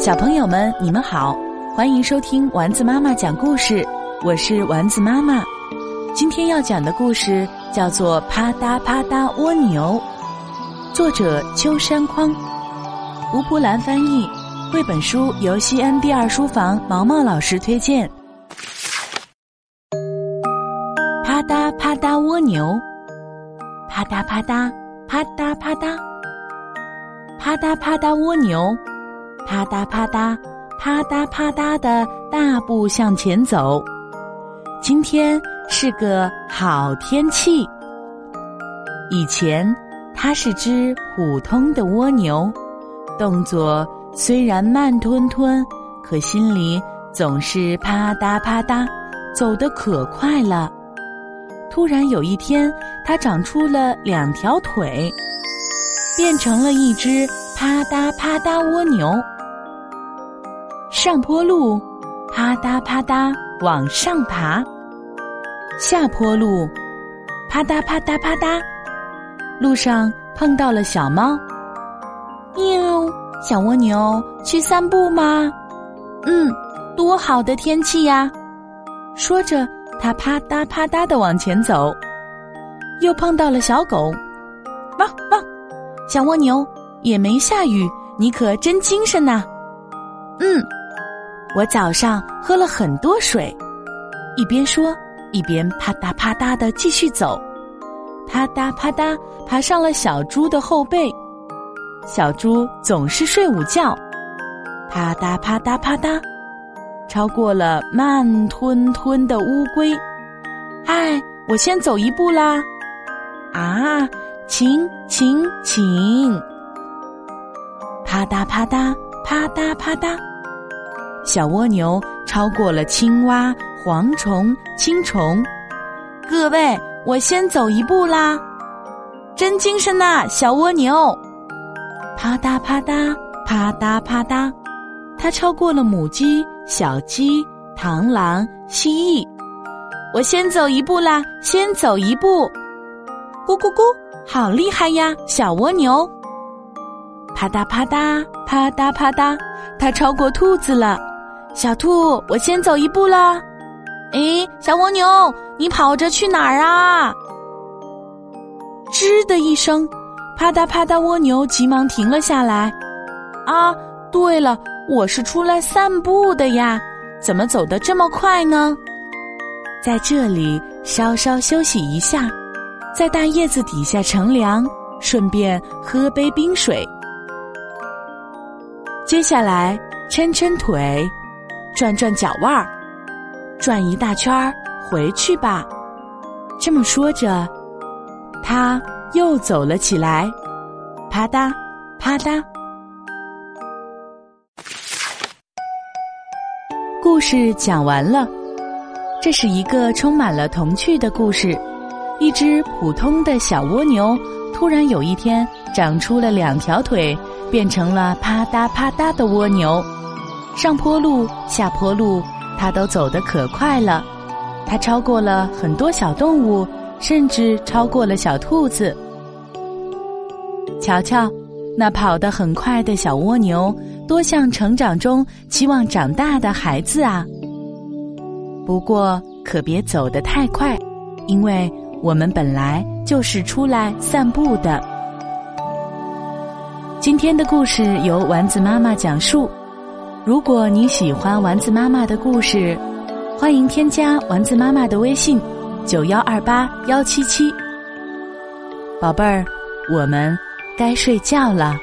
小朋友们，你们好，欢迎收听丸子妈妈讲故事，我是丸子妈妈。今天要讲的故事叫做《啪嗒啪嗒蜗牛》，作者秋山匡，吴蒲兰翻译。绘本书由西安第二书房毛毛老师推荐。啪嗒啪嗒蜗牛，啪嗒啪嗒，啪嗒啪嗒，啪嗒啪嗒蜗牛，啪嗒啪嗒，啪嗒啪嗒的大步向前走。今天是个好天气。以前它是只普通的蜗牛，动作。虽然慢吞吞，可心里总是啪嗒啪嗒，走得可快了。突然有一天，它长出了两条腿，变成了一只啪嗒啪嗒蜗牛。上坡路，啪嗒啪嗒往上爬；下坡路，啪嗒啪嗒啪嗒，路上碰到了小猫，喵。小蜗牛去散步吗？嗯，多好的天气呀！说着，它啪嗒啪嗒的往前走，又碰到了小狗，汪汪！小蜗牛也没下雨，你可真精神呐！嗯，我早上喝了很多水。一边说，一边啪嗒啪嗒的继续走，啪嗒啪嗒爬上了小猪的后背。小猪总是睡午觉，啪嗒啪嗒啪嗒，超过了慢吞吞的乌龟。嗨，我先走一步啦！啊，请请请！啪嗒啪嗒啪嗒啪嗒，小蜗牛超过了青蛙、蝗虫、青虫。各位，我先走一步啦！真精神呐，小蜗牛！啪嗒啪嗒啪嗒啪嗒，它超过了母鸡、小鸡、螳螂、蜥蜴。我先走一步啦，先走一步。咕咕咕，好厉害呀，小蜗牛！啪嗒啪嗒啪嗒啪嗒，它超过兔子了。小兔，我先走一步啦。诶，小蜗牛，你跑着去哪儿啊？吱的一声。啪嗒啪嗒，蜗牛急忙停了下来。啊，对了，我是出来散步的呀，怎么走得这么快呢？在这里稍稍休息一下，在大叶子底下乘凉，顺便喝杯冰水。接下来抻抻腿，转转脚腕儿，转一大圈儿，回去吧。这么说着，他。又走了起来，啪嗒，啪嗒。故事讲完了，这是一个充满了童趣的故事。一只普通的小蜗牛，突然有一天长出了两条腿，变成了啪嗒啪嗒的蜗牛。上坡路、下坡路，它都走得可快了。它超过了很多小动物。甚至超过了小兔子。瞧瞧，那跑得很快的小蜗牛，多像成长中期望长大的孩子啊！不过可别走得太快，因为我们本来就是出来散步的。今天的故事由丸子妈妈讲述。如果你喜欢丸子妈妈的故事，欢迎添加丸子妈妈的微信。九幺二八幺七七，宝贝儿，我们该睡觉了。